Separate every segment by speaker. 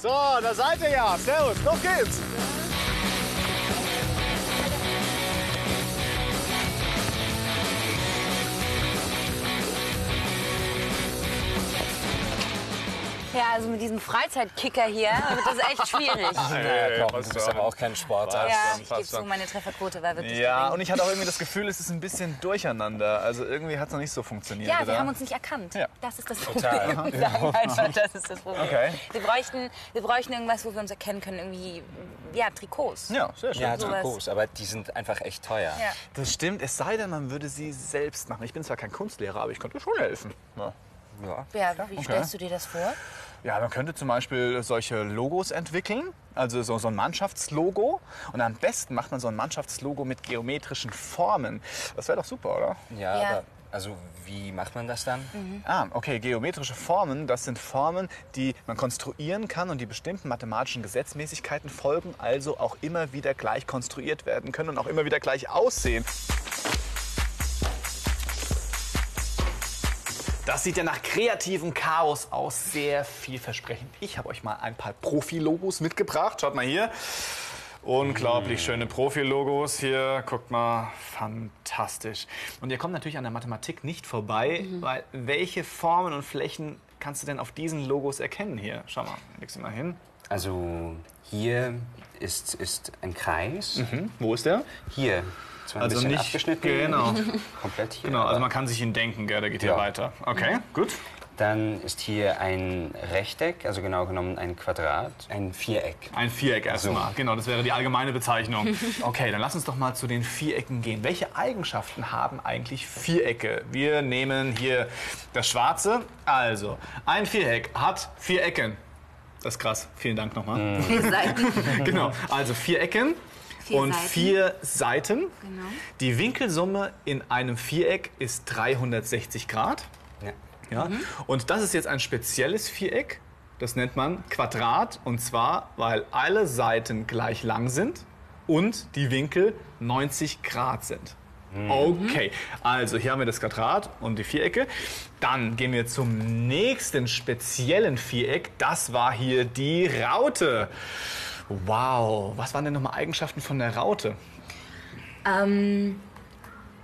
Speaker 1: So, da seid ihr ja. Servus, los geht's.
Speaker 2: Ja, also mit diesem Freizeitkicker hier wird das echt schwierig.
Speaker 3: Ja, komm, du bist aber auch kein Sportler.
Speaker 2: Ja, ich gebe zu, meine Trefferquote war wirklich
Speaker 1: Ja,
Speaker 2: gering.
Speaker 1: und ich hatte auch irgendwie das Gefühl, es ist ein bisschen durcheinander. Also irgendwie hat es noch nicht so funktioniert.
Speaker 2: Ja,
Speaker 1: oder?
Speaker 2: wir haben uns nicht erkannt.
Speaker 1: Ja.
Speaker 2: Das ist das
Speaker 3: Total.
Speaker 2: Problem. Wir sagen einfach, das ist das Problem.
Speaker 1: Okay.
Speaker 2: Wir, bräuchten, wir bräuchten irgendwas, wo wir uns erkennen können. Irgendwie, ja, Trikots.
Speaker 1: Ja, sehr schön.
Speaker 3: Ja. Trikots, aber die sind einfach echt teuer.
Speaker 2: Ja.
Speaker 1: Das stimmt, es sei denn, man würde sie selbst machen. Ich bin zwar kein Kunstlehrer, aber ich könnte schon helfen. Ja.
Speaker 3: Ja.
Speaker 2: Ja, wie stellst du dir das vor?
Speaker 1: Ja, man könnte zum Beispiel solche Logos entwickeln, also so, so ein Mannschaftslogo. Und am besten macht man so ein Mannschaftslogo mit geometrischen Formen. Das wäre doch super, oder?
Speaker 3: Ja,
Speaker 2: Ja.
Speaker 3: aber also wie macht man das dann?
Speaker 1: Ah, okay, geometrische Formen, das sind Formen, die man konstruieren kann und die bestimmten mathematischen Gesetzmäßigkeiten folgen, also auch immer wieder gleich konstruiert werden können und auch immer wieder gleich aussehen. Das sieht ja nach kreativem Chaos aus, sehr vielversprechend. Ich habe euch mal ein paar Profi-Logos mitgebracht. Schaut mal hier. Unglaublich schöne Profi-Logos hier. Guckt mal, fantastisch. Und ihr kommt natürlich an der Mathematik nicht vorbei, weil welche Formen und Flächen kannst du denn auf diesen Logos erkennen hier? Schau mal, leg sie mal hin.
Speaker 3: Also hier ist, ist ein Kreis.
Speaker 1: Hm, wo ist der?
Speaker 3: Hier. Zwar ein
Speaker 1: Also
Speaker 3: bisschen
Speaker 1: nicht-
Speaker 3: abgeschnitten.
Speaker 1: genau.
Speaker 3: Komplett hier.
Speaker 1: Genau, also man kann sich ihn denken, gell? der geht hier
Speaker 3: Ja.
Speaker 1: weiter. Okay, gut.
Speaker 3: Dann ist hier ein Rechteck, also genau genommen ein Quadrat, ein Viereck.
Speaker 1: Ein Viereck erstmal.
Speaker 3: So.
Speaker 1: Genau, das wäre die allgemeine Bezeichnung. Okay, dann lass uns doch mal zu den Vierecken gehen. Welche Eigenschaften haben eigentlich Vierecke? Wir nehmen hier das Schwarze. Also, ein Viereck hat vier Ecken. Das ist krass. Vielen Dank nochmal.
Speaker 2: Seiten.
Speaker 1: genau, also vier Ecken.
Speaker 2: Vier
Speaker 1: und
Speaker 2: Seiten.
Speaker 1: vier Seiten.
Speaker 2: Genau.
Speaker 1: Die Winkelsumme in einem Viereck ist 360 Grad.
Speaker 3: Ja.
Speaker 1: Ja? Und das ist jetzt ein spezielles Viereck. Das nennt man Quadrat. Und zwar, weil alle Seiten gleich lang sind und die Winkel 90 Grad sind. Okay, also hier haben wir das Quadrat und die Vierecke. Dann gehen wir zum nächsten speziellen Viereck. Das war hier die Raute. Wow, was waren denn nochmal Eigenschaften von der Raute?
Speaker 2: Ähm,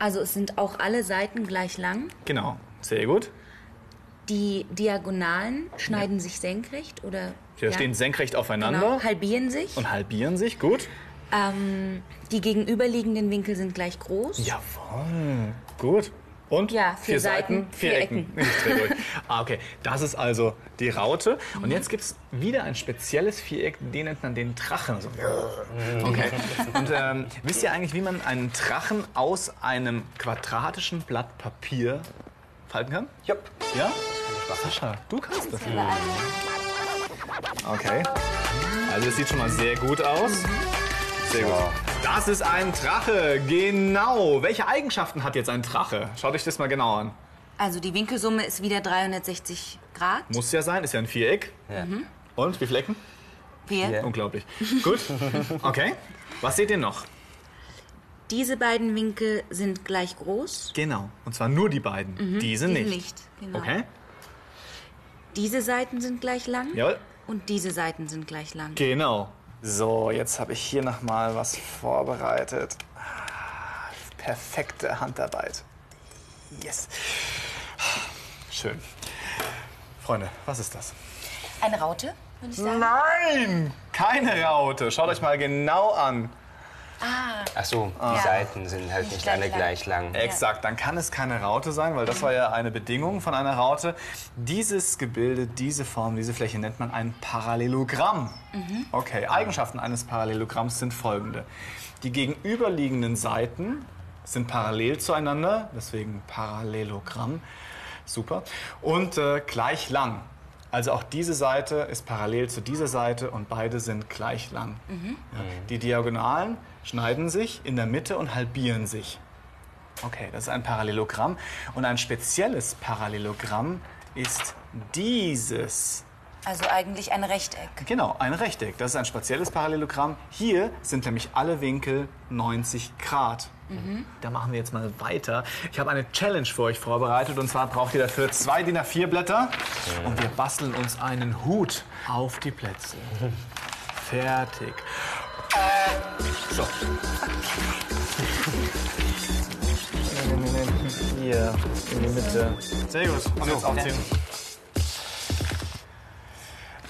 Speaker 2: also es sind auch alle Seiten gleich lang.
Speaker 1: Genau, sehr gut.
Speaker 2: Die Diagonalen schneiden sich senkrecht oder
Speaker 1: Die stehen senkrecht aufeinander
Speaker 2: genau, halbieren sich.
Speaker 1: und halbieren sich. Gut.
Speaker 2: Ähm, die gegenüberliegenden Winkel sind gleich groß.
Speaker 1: Jawohl, gut. Und
Speaker 2: Ja, vier Seiten,
Speaker 1: vier,
Speaker 2: vier
Speaker 1: Ecken. Durch. ah, okay. Das ist also die Raute. Und jetzt gibt es wieder ein spezielles Viereck, den nennt man den Drachen. So. Okay. Und ähm, wisst ihr eigentlich, wie man einen Drachen aus einem quadratischen Blatt Papier falten kann?
Speaker 3: Jupp.
Speaker 1: Ja? Sascha, du kannst das. Okay. Also es sieht schon mal sehr gut aus. Sehr gut. Das ist ein Drache, genau. Welche Eigenschaften hat jetzt ein Drache? Schaut euch das mal genau an.
Speaker 2: Also die Winkelsumme ist wieder 360 Grad.
Speaker 1: Muss ja sein, ist ja ein Viereck.
Speaker 3: Ja.
Speaker 1: Und wie viele Ecken?
Speaker 2: Wir.
Speaker 3: Ja.
Speaker 1: Unglaublich. Gut. Okay. Was seht ihr noch?
Speaker 2: Diese beiden Winkel sind gleich groß.
Speaker 1: Genau. Und zwar nur die beiden. Diese
Speaker 2: Diese
Speaker 1: nicht.
Speaker 2: nicht. Genau.
Speaker 1: Okay.
Speaker 2: Diese Seiten sind gleich lang.
Speaker 1: Jawohl.
Speaker 2: Und diese Seiten sind gleich lang.
Speaker 1: Genau. So, jetzt habe ich hier noch mal was vorbereitet. Ah, Perfekte Handarbeit. Yes. Schön. Freunde, was ist das?
Speaker 2: Eine Raute, würde ich sagen.
Speaker 1: Nein! Keine Raute. Schaut euch mal genau an.
Speaker 3: Ach so, die
Speaker 2: Ja.
Speaker 3: Seiten sind halt
Speaker 2: Nicht
Speaker 3: nicht
Speaker 2: gleich
Speaker 3: alle
Speaker 2: lang.
Speaker 3: gleich lang.
Speaker 1: Exakt, dann kann es keine Raute sein, weil das war ja eine Bedingung von einer Raute. Dieses Gebilde, diese Form, diese Fläche nennt man ein Parallelogramm. Okay, Eigenschaften eines Parallelogramms sind folgende. Die gegenüberliegenden Seiten sind parallel zueinander, deswegen Parallelogramm. Super. Und äh, gleich lang. Also auch diese Seite ist parallel zu dieser Seite und beide sind gleich lang. Ja. Die Diagonalen schneiden sich in der Mitte und halbieren sich. Okay, das ist ein Parallelogramm. Und ein spezielles Parallelogramm ist dieses.
Speaker 2: Also eigentlich ein Rechteck.
Speaker 1: Genau, ein Rechteck. Das ist ein spezielles Parallelogramm. Hier sind nämlich alle Winkel 90 Grad. Da machen wir jetzt mal weiter. Ich habe eine Challenge für euch vorbereitet und zwar braucht ihr dafür zwei DIN A4 Blätter und wir basteln uns einen Hut auf die Plätze. Fertig. So. Hier, in die Mitte. Sehr gut. Und jetzt aufziehen.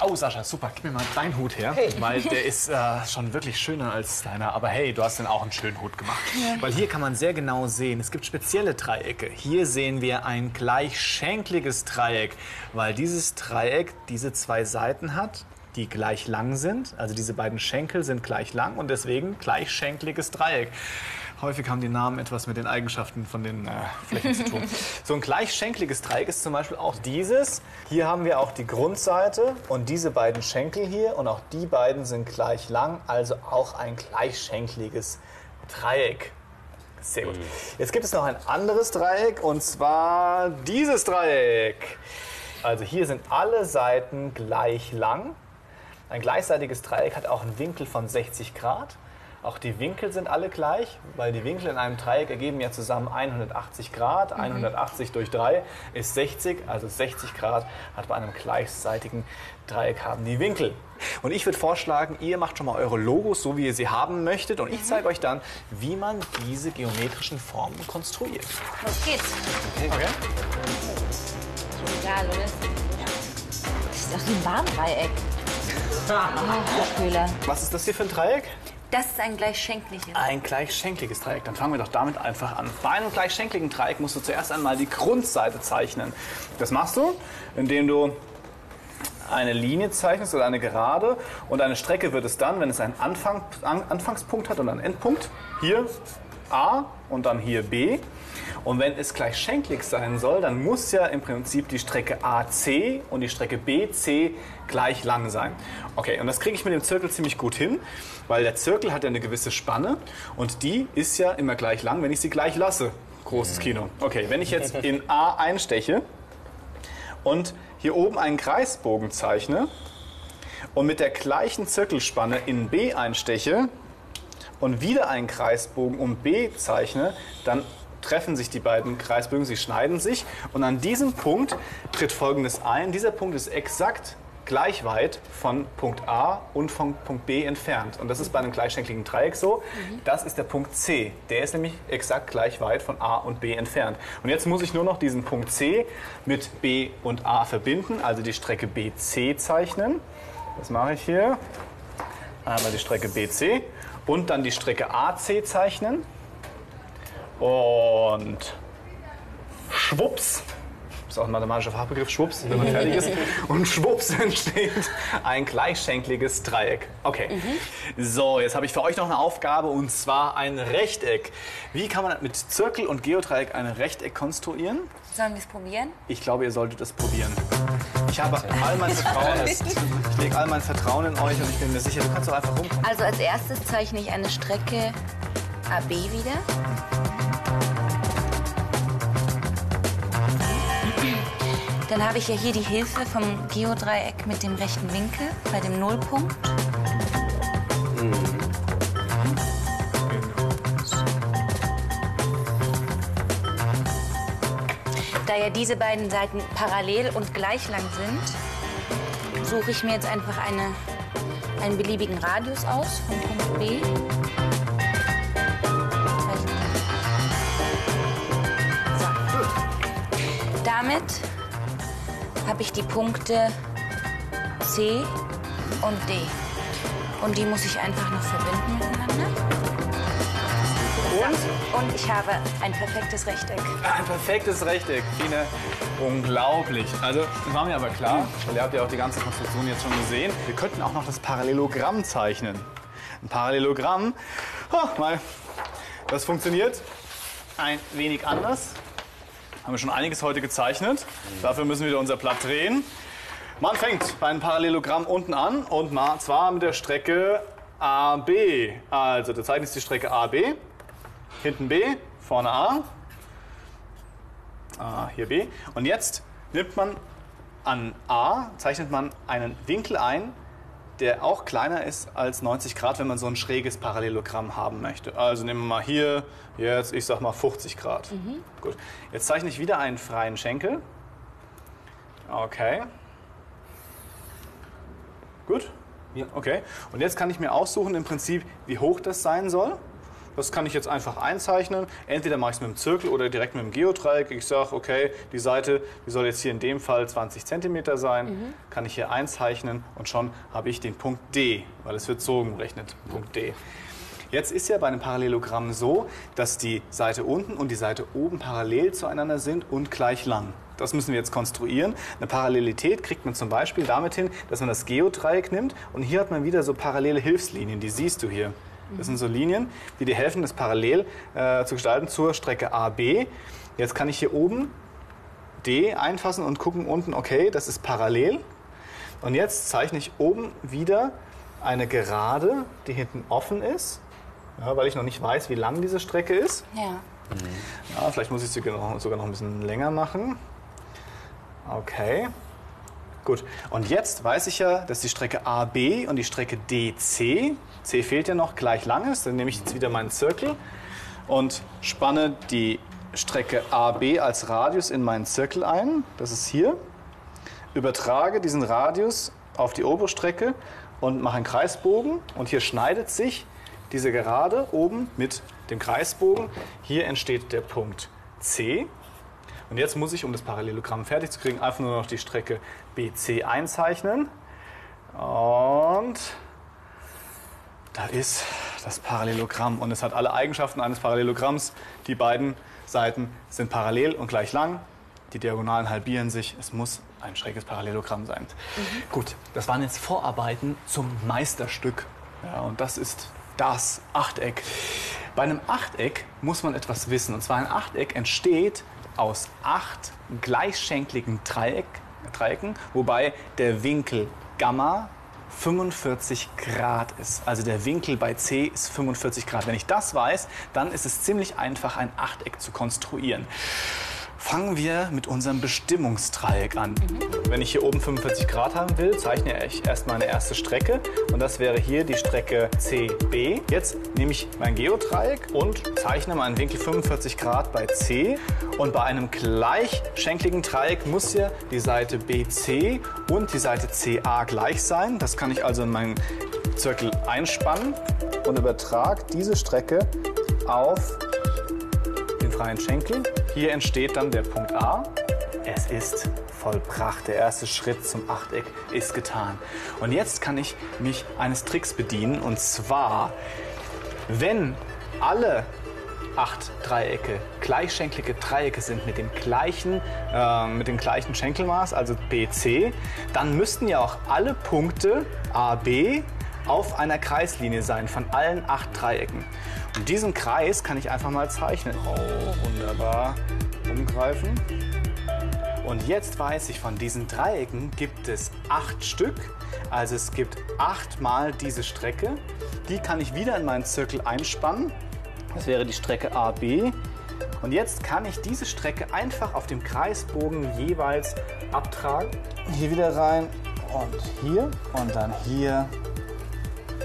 Speaker 1: Oh, Sascha, super. Gib mir mal deinen Hut her. Weil der ist äh, schon wirklich schöner als deiner. Aber hey, du hast den auch einen schönen Hut gemacht. Weil hier kann man sehr genau sehen, es gibt spezielle Dreiecke. Hier sehen wir ein gleichschenkliges Dreieck, weil dieses Dreieck diese zwei Seiten hat, die gleich lang sind. Also diese beiden Schenkel sind gleich lang und deswegen gleichschenkliges Dreieck. Häufig haben die Namen etwas mit den Eigenschaften von den äh, Flächen zu tun. So ein gleichschenkliges Dreieck ist zum Beispiel auch dieses. Hier haben wir auch die Grundseite und diese beiden Schenkel hier und auch die beiden sind gleich lang, also auch ein gleichschenkliges Dreieck. Sehr gut. Jetzt gibt es noch ein anderes Dreieck und zwar dieses Dreieck. Also hier sind alle Seiten gleich lang. Ein gleichseitiges Dreieck hat auch einen Winkel von 60 Grad. Auch die Winkel sind alle gleich, weil die Winkel in einem Dreieck ergeben ja zusammen 180 Grad. 180 durch 3 ist 60, also 60 Grad hat bei einem gleichseitigen Dreieck haben die Winkel. Und ich würde vorschlagen, ihr macht schon mal eure Logos so, wie ihr sie haben möchtet. Und ich zeige euch dann, wie man diese geometrischen Formen konstruiert.
Speaker 2: Los geht's.
Speaker 1: Okay?
Speaker 2: Egal, oder? Das ist doch ein Warndreieck. Köhler.
Speaker 1: Was ist das hier für ein Dreieck?
Speaker 2: Das ist ein gleichschenkliches.
Speaker 1: Ein gleichschenkliges Dreieck. Dann fangen wir doch damit einfach an. Bei einem gleichschenkligen Dreieck musst du zuerst einmal die Grundseite zeichnen. Das machst du, indem du eine Linie zeichnest oder eine Gerade und eine Strecke wird es dann, wenn es einen Anfang, An Anfangspunkt hat und einen Endpunkt. Hier A und dann hier B. Und wenn es gleichschenklig sein soll, dann muss ja im Prinzip die Strecke AC und die Strecke BC gleich lang sein. Okay, und das kriege ich mit dem Zirkel ziemlich gut hin, weil der Zirkel hat ja eine gewisse Spanne und die ist ja immer gleich lang, wenn ich sie gleich lasse. Großes Kino. Okay, wenn ich jetzt in A einsteche und hier oben einen Kreisbogen zeichne und mit der gleichen Zirkelspanne in B einsteche und wieder einen Kreisbogen um B zeichne, dann treffen sich die beiden Kreisbögen, sie schneiden sich und an diesem Punkt tritt Folgendes ein. Dieser Punkt ist exakt gleich weit von Punkt A und von Punkt B entfernt. Und das ist bei einem gleichschenkligen Dreieck so. Das ist der Punkt C. Der ist nämlich exakt gleich weit von A und B entfernt. Und jetzt muss ich nur noch diesen Punkt C mit B und A verbinden, also die Strecke BC zeichnen. Das mache ich hier. Einmal die Strecke BC und dann die Strecke AC zeichnen. Und schwupps, ist auch ein mathematischer Fachbegriff, schwupps, wenn man fertig ist. Und schwupps entsteht ein gleichschenkliges Dreieck. Okay. So, jetzt habe ich für euch noch eine Aufgabe und zwar ein Rechteck. Wie kann man mit Zirkel und Geodreieck ein Rechteck konstruieren?
Speaker 2: Sollen wir es probieren?
Speaker 1: Ich glaube, ihr solltet es probieren. Ich habe all mein Vertrauen, ich lege all mein Vertrauen in euch und ich bin mir sicher, du kannst doch einfach rumkommen.
Speaker 2: Also als erstes zeichne ich eine Strecke AB wieder. Dann habe ich ja hier die Hilfe vom Geodreieck mit dem rechten Winkel bei dem Nullpunkt. Da ja diese beiden Seiten parallel und gleich lang sind, suche ich mir jetzt einfach eine, einen beliebigen Radius aus vom Punkt B. Damit habe ich die Punkte C und D. Und die muss ich einfach noch verbinden miteinander. Und? Und ich habe ein perfektes Rechteck.
Speaker 1: Ein perfektes Rechteck, Tine. Unglaublich. Also, das war mir aber klar, weil ihr habt ja auch die ganze Konstruktion jetzt schon gesehen. Wir könnten auch noch das Parallelogramm zeichnen. Ein Parallelogramm, oh, mal, das funktioniert ein wenig anders. Haben wir schon einiges heute gezeichnet. Dafür müssen wir wieder unser Blatt drehen. Man fängt bei einem Parallelogramm unten an und zwar mit der Strecke AB. Also, du zeichnest die Strecke AB. Hinten B, vorne A. Ah, hier B. Und jetzt nimmt man an A, zeichnet man einen Winkel ein, der auch kleiner ist als 90 Grad, wenn man so ein schräges Parallelogramm haben möchte. Also nehmen wir mal hier jetzt, ich sag mal 50 Grad. Gut. Jetzt zeichne ich wieder einen freien Schenkel. Okay. Gut?
Speaker 3: Ja.
Speaker 1: Okay. Und jetzt kann ich mir aussuchen im Prinzip, wie hoch das sein soll. Das kann ich jetzt einfach einzeichnen. Entweder mache ich es mit dem Zirkel oder direkt mit dem Geodreieck. Ich sage, okay, die Seite, die soll jetzt hier in dem Fall 20 cm sein. Kann ich hier einzeichnen und schon habe ich den Punkt D, weil es wird so gerechnet, Punkt D. Jetzt ist ja bei einem Parallelogramm so, dass die Seite unten und die Seite oben parallel zueinander sind und gleich lang. Das müssen wir jetzt konstruieren. Eine Parallelität kriegt man zum Beispiel damit hin, dass man das Geodreieck nimmt und hier hat man wieder so parallele Hilfslinien, die siehst du hier. Das sind so Linien, die dir helfen, das parallel äh, zu gestalten zur Strecke AB. Jetzt kann ich hier oben D einfassen und gucken unten, okay, das ist parallel. Und jetzt zeichne ich oben wieder eine Gerade, die hinten offen ist, ja, weil ich noch nicht weiß, wie lang diese Strecke ist.
Speaker 2: Ja.
Speaker 1: Ja, vielleicht muss ich sie sogar noch ein bisschen länger machen. Okay. Gut. Und jetzt weiß ich ja, dass die Strecke AB und die Strecke DC, C fehlt ja noch, gleich lang ist. Dann nehme ich jetzt wieder meinen Zirkel und spanne die Strecke AB als Radius in meinen Zirkel ein. Das ist hier. Übertrage diesen Radius auf die obere Strecke und mache einen Kreisbogen. Und hier schneidet sich diese Gerade oben mit dem Kreisbogen. Hier entsteht der Punkt C. Und jetzt muss ich, um das Parallelogramm fertig zu kriegen, einfach nur noch die Strecke BC einzeichnen. Und da ist das Parallelogramm. Und es hat alle Eigenschaften eines Parallelogramms. Die beiden Seiten sind parallel und gleich lang. Die Diagonalen halbieren sich. Es muss ein schräges Parallelogramm sein. Gut, das waren jetzt Vorarbeiten zum Meisterstück. Ja, und das ist das Achteck. Bei einem Achteck muss man etwas wissen. Und zwar ein Achteck entsteht aus acht gleichschenkligen Dreieck, Dreiecken, wobei der Winkel Gamma 45 Grad ist. Also der Winkel bei C ist 45 Grad. Wenn ich das weiß, dann ist es ziemlich einfach, ein Achteck zu konstruieren. Fangen wir mit unserem Bestimmungsdreieck an. Wenn ich hier oben 45 Grad haben will, zeichne ich erstmal eine erste Strecke und das wäre hier die Strecke CB. Jetzt nehme ich mein Geodreieck und zeichne meinen Winkel 45 Grad bei C und bei einem gleichschenkligen Dreieck muss ja die Seite BC und die Seite CA gleich sein. Das kann ich also in meinen Zirkel einspannen und übertrage diese Strecke auf den freien Schenkel. Hier entsteht dann der Punkt A. Es ist vollbracht. Der erste Schritt zum Achteck ist getan. Und jetzt kann ich mich eines Tricks bedienen. Und zwar, wenn alle acht Dreiecke gleichschenklige Dreiecke sind mit dem gleichen, äh, mit dem gleichen Schenkelmaß, also BC, dann müssten ja auch alle Punkte AB auf einer Kreislinie sein von allen acht Dreiecken. Und diesen Kreis kann ich einfach mal zeichnen. Oh, wunderbar. Umgreifen. Und jetzt weiß ich, von diesen Dreiecken gibt es acht Stück. Also es gibt achtmal diese Strecke. Die kann ich wieder in meinen Zirkel einspannen. Das wäre die Strecke AB. Und jetzt kann ich diese Strecke einfach auf dem Kreisbogen jeweils abtragen. Hier wieder rein und hier und dann hier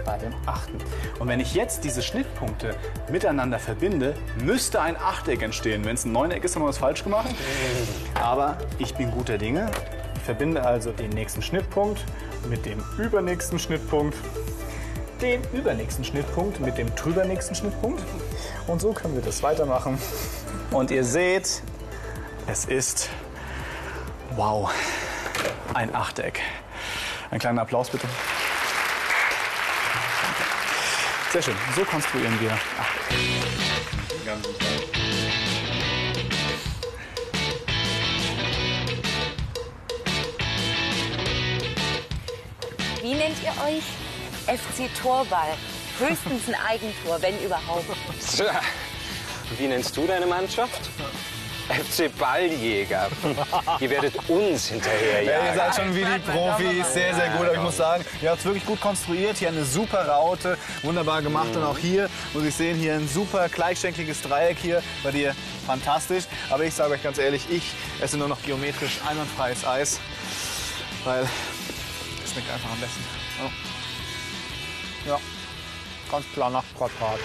Speaker 1: bei dem achten. Und wenn ich jetzt diese Schnittpunkte miteinander verbinde, müsste ein Achteck entstehen. Wenn es ein Neuneck ist, haben wir was falsch gemacht. Aber ich bin guter Dinge. Ich verbinde also den nächsten Schnittpunkt mit dem übernächsten Schnittpunkt, den übernächsten Schnittpunkt mit dem drübernächsten Schnittpunkt. Und so können wir das weitermachen. Und ihr seht, es ist, wow, ein Achteck. Ein kleiner Applaus bitte. Sehr schön. So konstruieren wir Achteck.
Speaker 2: Wie nennt ihr euch? FC Torball. Höchstens ein Eigentor, wenn überhaupt.
Speaker 3: Tja, Wie nennst du deine Mannschaft? FC Balljäger. Ihr werdet uns
Speaker 1: Ja, ihr seid schon wie die Profis, sehr, sehr gut. Aber ich muss sagen, ihr habt es wirklich gut konstruiert. Hier eine super Raute, wunderbar gemacht. Und auch hier muss ich sehen, hier ein super gleichschenkliges Dreieck hier bei dir. Fantastisch. Aber ich sage euch ganz ehrlich, ich esse nur noch geometrisch einwandfreies Eis, weil es schmeckt einfach am besten. Ja, ganz klar nach Quadrat.